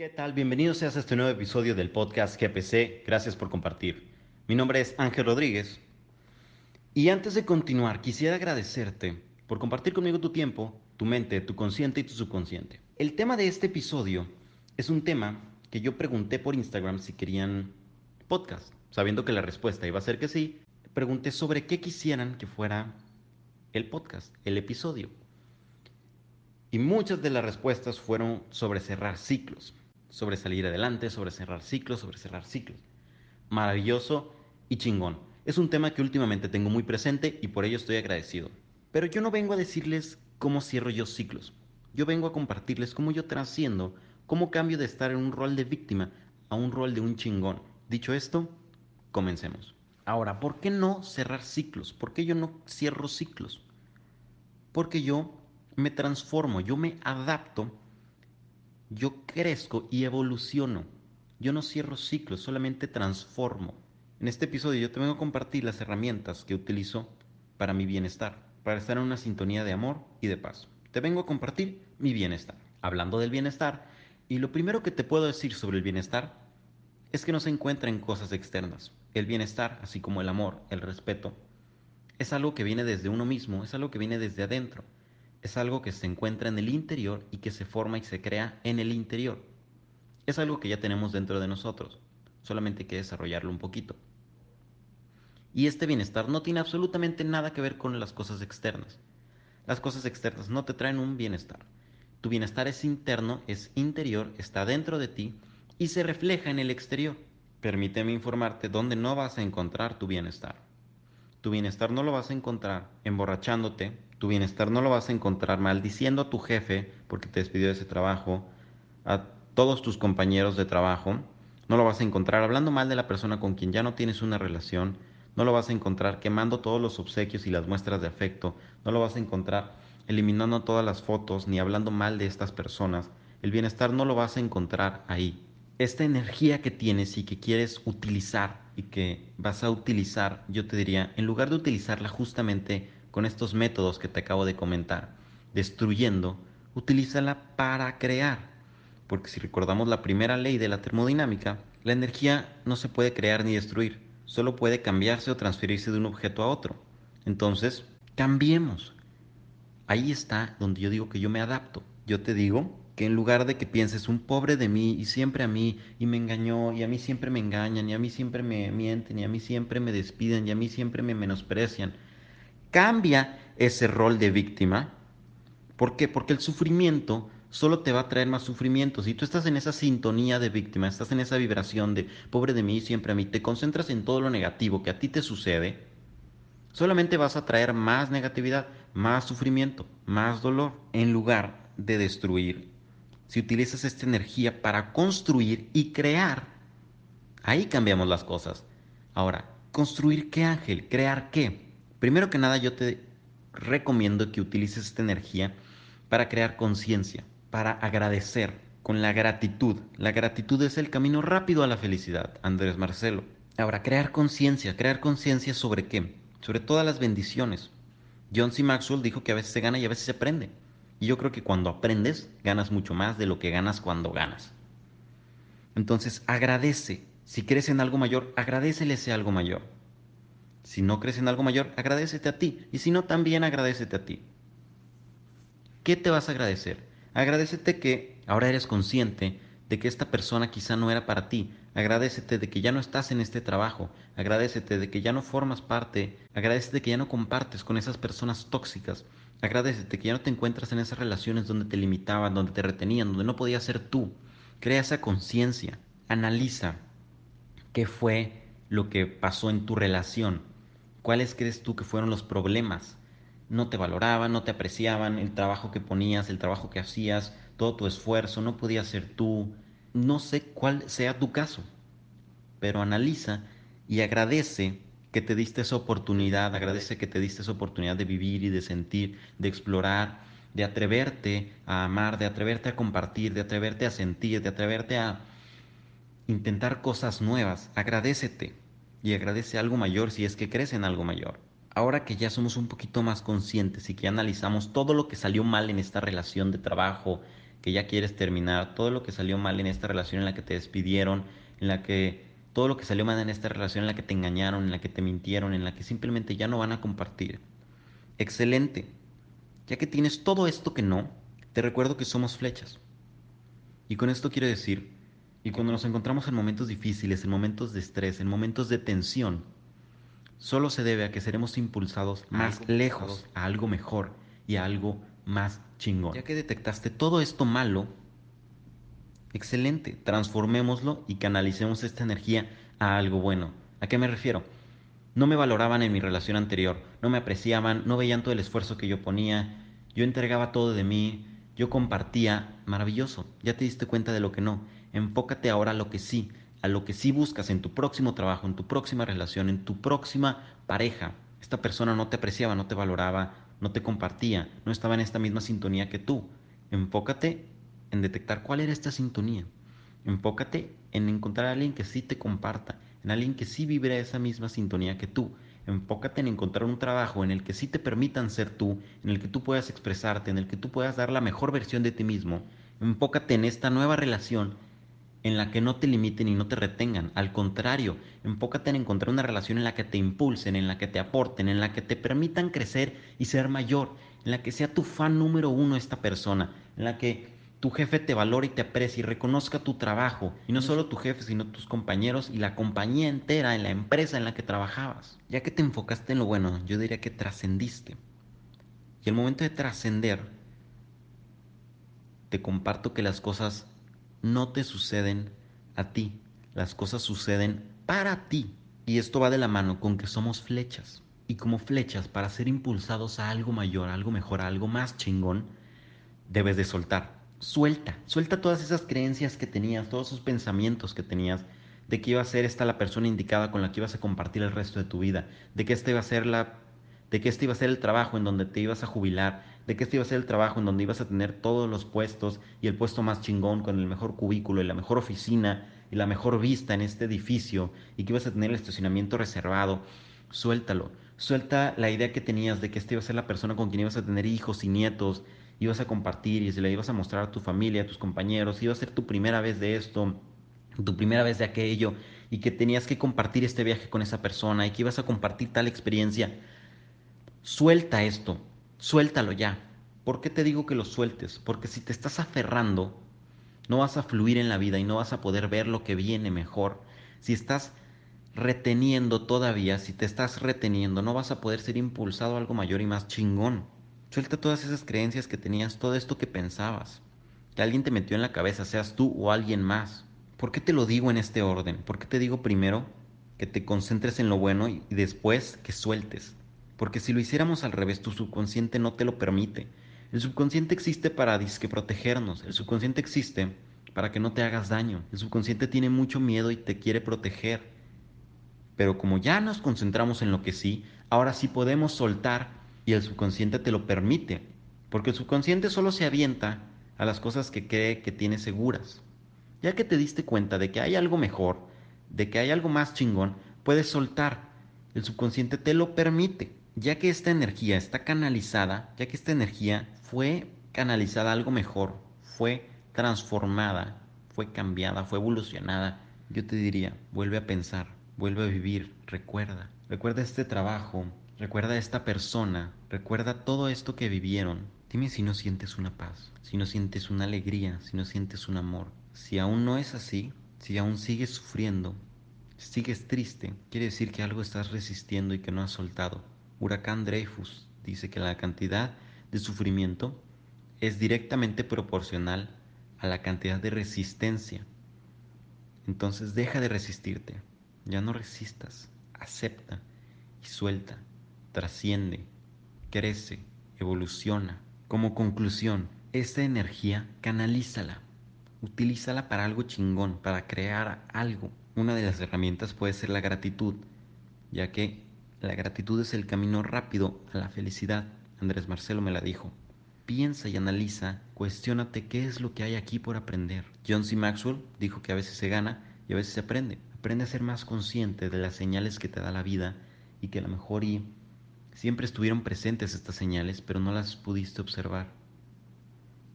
¿Qué tal? Bienvenidos a este nuevo episodio del podcast GPC. Gracias por compartir. Mi nombre es Ángel Rodríguez. Y antes de continuar, quisiera agradecerte por compartir conmigo tu tiempo, tu mente, tu consciente y tu subconsciente. El tema de este episodio es un tema que yo pregunté por Instagram si querían podcast, sabiendo que la respuesta iba a ser que sí. Pregunté sobre qué quisieran que fuera el podcast, el episodio. Y muchas de las respuestas fueron sobre cerrar ciclos sobre salir adelante, sobre cerrar ciclos, sobre cerrar ciclos. Maravilloso y chingón. Es un tema que últimamente tengo muy presente y por ello estoy agradecido. Pero yo no vengo a decirles cómo cierro yo ciclos. Yo vengo a compartirles cómo yo trasciendo, cómo cambio de estar en un rol de víctima a un rol de un chingón. Dicho esto, comencemos. Ahora, ¿por qué no cerrar ciclos? ¿Por qué yo no cierro ciclos? Porque yo me transformo, yo me adapto yo crezco y evoluciono. Yo no cierro ciclos, solamente transformo. En este episodio yo te vengo a compartir las herramientas que utilizo para mi bienestar, para estar en una sintonía de amor y de paz. Te vengo a compartir mi bienestar. Hablando del bienestar, y lo primero que te puedo decir sobre el bienestar es que no se encuentra en cosas externas. El bienestar, así como el amor, el respeto, es algo que viene desde uno mismo, es algo que viene desde adentro es algo que se encuentra en el interior y que se forma y se crea en el interior. Es algo que ya tenemos dentro de nosotros, solamente hay que desarrollarlo un poquito. Y este bienestar no tiene absolutamente nada que ver con las cosas externas. Las cosas externas no te traen un bienestar. Tu bienestar es interno, es interior, está dentro de ti y se refleja en el exterior. Permíteme informarte dónde no vas a encontrar tu bienestar. Tu bienestar no lo vas a encontrar emborrachándote, tu bienestar no lo vas a encontrar maldiciendo a tu jefe porque te despidió de ese trabajo, a todos tus compañeros de trabajo, no lo vas a encontrar hablando mal de la persona con quien ya no tienes una relación, no lo vas a encontrar quemando todos los obsequios y las muestras de afecto, no lo vas a encontrar eliminando todas las fotos ni hablando mal de estas personas. El bienestar no lo vas a encontrar ahí. Esta energía que tienes y que quieres utilizar y que vas a utilizar, yo te diría, en lugar de utilizarla justamente con estos métodos que te acabo de comentar, destruyendo, utilízala para crear. Porque si recordamos la primera ley de la termodinámica, la energía no se puede crear ni destruir, solo puede cambiarse o transferirse de un objeto a otro. Entonces, cambiemos. Ahí está donde yo digo que yo me adapto. Yo te digo que en lugar de que pienses un pobre de mí y siempre a mí y me engañó y a mí siempre me engañan y a mí siempre me mienten y a mí siempre me despiden y a mí siempre me menosprecian Cambia ese rol de víctima. ¿Por qué? Porque el sufrimiento solo te va a traer más sufrimiento. Si tú estás en esa sintonía de víctima, estás en esa vibración de pobre de mí, siempre a mí, te concentras en todo lo negativo que a ti te sucede, solamente vas a traer más negatividad, más sufrimiento, más dolor, en lugar de destruir. Si utilizas esta energía para construir y crear, ahí cambiamos las cosas. Ahora, ¿construir qué ángel? ¿Crear qué? Primero que nada, yo te recomiendo que utilices esta energía para crear conciencia, para agradecer con la gratitud. La gratitud es el camino rápido a la felicidad, Andrés Marcelo. Ahora, crear conciencia, crear conciencia sobre qué? Sobre todas las bendiciones. John C. Maxwell dijo que a veces se gana y a veces se aprende. Y yo creo que cuando aprendes, ganas mucho más de lo que ganas cuando ganas. Entonces, agradece. Si crees en algo mayor, agradecele ese algo mayor. Si no crees en algo mayor, agradecete a ti. Y si no, también agradecete a ti. ¿Qué te vas a agradecer? Agradecete que ahora eres consciente de que esta persona quizá no era para ti. Agradecete de que ya no estás en este trabajo. Agradecete de que ya no formas parte. Agradecete que ya no compartes con esas personas tóxicas. Agradecete que ya no te encuentras en esas relaciones donde te limitaban, donde te retenían, donde no podías ser tú. Crea esa conciencia. Analiza qué fue lo que pasó en tu relación ¿Cuáles crees tú que fueron los problemas? No te valoraban, no te apreciaban, el trabajo que ponías, el trabajo que hacías, todo tu esfuerzo, no podías ser tú. No sé cuál sea tu caso, pero analiza y agradece que te diste esa oportunidad, agradece que te diste esa oportunidad de vivir y de sentir, de explorar, de atreverte a amar, de atreverte a compartir, de atreverte a sentir, de atreverte a intentar cosas nuevas. Agradecete y agradece algo mayor si es que crees en algo mayor. Ahora que ya somos un poquito más conscientes y que analizamos todo lo que salió mal en esta relación de trabajo, que ya quieres terminar, todo lo que salió mal en esta relación en la que te despidieron, en la que todo lo que salió mal en esta relación en la que te engañaron, en la que te mintieron, en la que simplemente ya no van a compartir. Excelente. Ya que tienes todo esto que no, te recuerdo que somos flechas. Y con esto quiero decir, y cuando nos encontramos en momentos difíciles, en momentos de estrés, en momentos de tensión, solo se debe a que seremos impulsados más lejos, a algo mejor y a algo más chingón. Ya que detectaste todo esto malo, excelente, transformémoslo y canalicemos esta energía a algo bueno. ¿A qué me refiero? No me valoraban en mi relación anterior, no me apreciaban, no veían todo el esfuerzo que yo ponía, yo entregaba todo de mí, yo compartía, maravilloso, ya te diste cuenta de lo que no. Enfócate ahora a lo que sí, a lo que sí buscas en tu próximo trabajo, en tu próxima relación, en tu próxima pareja. Esta persona no te apreciaba, no te valoraba, no te compartía, no estaba en esta misma sintonía que tú. Enfócate en detectar cuál era esta sintonía. Enfócate en encontrar a alguien que sí te comparta, en alguien que sí vibre esa misma sintonía que tú. Enfócate en encontrar un trabajo en el que sí te permitan ser tú, en el que tú puedas expresarte, en el que tú puedas dar la mejor versión de ti mismo. Enfócate en esta nueva relación en la que no te limiten y no te retengan. Al contrario, enfócate en encontrar una relación en la que te impulsen, en la que te aporten, en la que te permitan crecer y ser mayor, en la que sea tu fan número uno esta persona, en la que tu jefe te valore y te aprecie y reconozca tu trabajo, y no solo tu jefe, sino tus compañeros y la compañía entera en la empresa en la que trabajabas. Ya que te enfocaste en lo bueno, yo diría que trascendiste. Y el momento de trascender, te comparto que las cosas no te suceden a ti, las cosas suceden para ti. Y esto va de la mano con que somos flechas. Y como flechas, para ser impulsados a algo mayor, a algo mejor, a algo más chingón, debes de soltar. Suelta, suelta todas esas creencias que tenías, todos esos pensamientos que tenías de que iba a ser esta la persona indicada con la que ibas a compartir el resto de tu vida, de que este iba a ser la de que este iba a ser el trabajo en donde te ibas a jubilar, de que este iba a ser el trabajo en donde ibas a tener todos los puestos y el puesto más chingón con el mejor cubículo y la mejor oficina y la mejor vista en este edificio y que ibas a tener el estacionamiento reservado. Suéltalo, suelta la idea que tenías de que este iba a ser la persona con quien ibas a tener hijos y nietos, ibas a compartir y se le ibas a mostrar a tu familia, a tus compañeros, iba a ser tu primera vez de esto, tu primera vez de aquello y que tenías que compartir este viaje con esa persona y que ibas a compartir tal experiencia. Suelta esto, suéltalo ya. ¿Por qué te digo que lo sueltes? Porque si te estás aferrando, no vas a fluir en la vida y no vas a poder ver lo que viene mejor. Si estás reteniendo todavía, si te estás reteniendo, no vas a poder ser impulsado a algo mayor y más chingón. Suelta todas esas creencias que tenías, todo esto que pensabas, que alguien te metió en la cabeza, seas tú o alguien más. ¿Por qué te lo digo en este orden? ¿Por qué te digo primero que te concentres en lo bueno y después que sueltes? Porque si lo hiciéramos al revés, tu subconsciente no te lo permite. El subconsciente existe para disque protegernos. El subconsciente existe para que no te hagas daño. El subconsciente tiene mucho miedo y te quiere proteger. Pero como ya nos concentramos en lo que sí, ahora sí podemos soltar y el subconsciente te lo permite. Porque el subconsciente solo se avienta a las cosas que cree que tiene seguras. Ya que te diste cuenta de que hay algo mejor, de que hay algo más chingón, puedes soltar. El subconsciente te lo permite ya que esta energía está canalizada, ya que esta energía fue canalizada a algo mejor, fue transformada, fue cambiada, fue evolucionada, yo te diría, vuelve a pensar, vuelve a vivir, recuerda, recuerda este trabajo, recuerda esta persona, recuerda todo esto que vivieron. Dime si no sientes una paz, si no sientes una alegría, si no sientes un amor. Si aún no es así, si aún sigues sufriendo, sigues triste, quiere decir que algo estás resistiendo y que no has soltado. Huracán Dreyfus dice que la cantidad de sufrimiento es directamente proporcional a la cantidad de resistencia. Entonces deja de resistirte, ya no resistas, acepta y suelta, trasciende, crece, evoluciona. Como conclusión, esta energía canalízala, utilízala para algo chingón, para crear algo. Una de las herramientas puede ser la gratitud, ya que la gratitud es el camino rápido a la felicidad. Andrés Marcelo me la dijo. Piensa y analiza, cuestiónate qué es lo que hay aquí por aprender. John C. Maxwell dijo que a veces se gana y a veces se aprende. Aprende a ser más consciente de las señales que te da la vida y que a lo mejor y siempre estuvieron presentes estas señales, pero no las pudiste observar.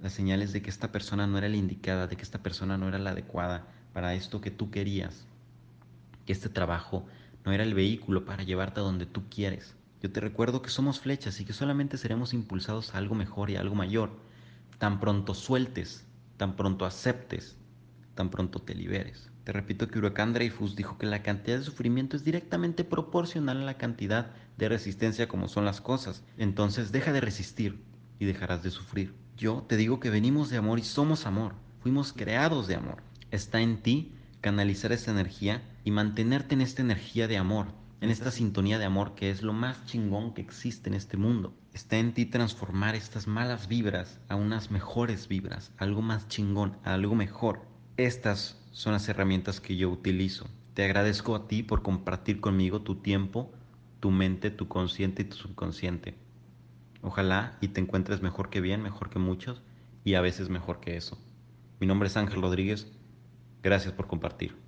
las señales de que esta persona no era la indicada, de que esta persona no era la adecuada para esto que tú querías, que este trabajo no era el vehículo para llevarte a donde tú quieres. Yo te recuerdo que somos flechas y que solamente seremos impulsados a algo mejor y algo mayor. Tan pronto sueltes, tan pronto aceptes, tan pronto te liberes. Te repito que Huracán Dreyfus dijo que la cantidad de sufrimiento es directamente proporcional a la cantidad de resistencia como son las cosas. Entonces deja de resistir y dejarás de sufrir. Yo te digo que venimos de amor y somos amor. Fuimos creados de amor. Está en ti canalizar esa energía y mantenerte en esta energía de amor, en esta sintonía de amor que es lo más chingón que existe en este mundo. Está en ti transformar estas malas vibras a unas mejores vibras, algo más chingón, algo mejor. Estas son las herramientas que yo utilizo. Te agradezco a ti por compartir conmigo tu tiempo, tu mente, tu consciente y tu subconsciente. Ojalá y te encuentres mejor que bien, mejor que muchos y a veces mejor que eso. Mi nombre es Ángel Rodríguez. Gracias por compartir.